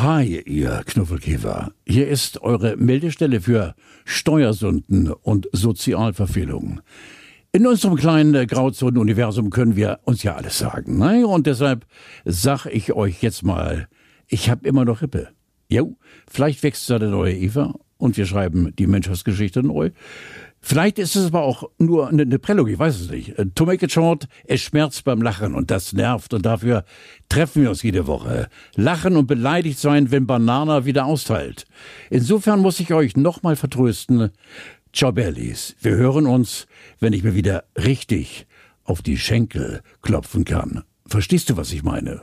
Hi, ihr Knuffelkäfer. Hier ist eure Meldestelle für Steuersünden und Sozialverfehlungen. In unserem kleinen Grauzonen-Universum können wir uns ja alles sagen. Ne? Und deshalb sag ich euch jetzt mal, ich hab immer noch Rippe. Jo, vielleicht wächst da der neue Eva und wir schreiben die Menschheitsgeschichte neu. Vielleicht ist es aber auch nur eine, eine Prellung, ich weiß es nicht. Äh, to make it short, es schmerzt beim Lachen und das nervt und dafür treffen wir uns jede Woche. Lachen und beleidigt sein, wenn Banana wieder austeilt. Insofern muss ich euch nochmal vertrösten. Ciao Bellies, wir hören uns, wenn ich mir wieder richtig auf die Schenkel klopfen kann. Verstehst du, was ich meine?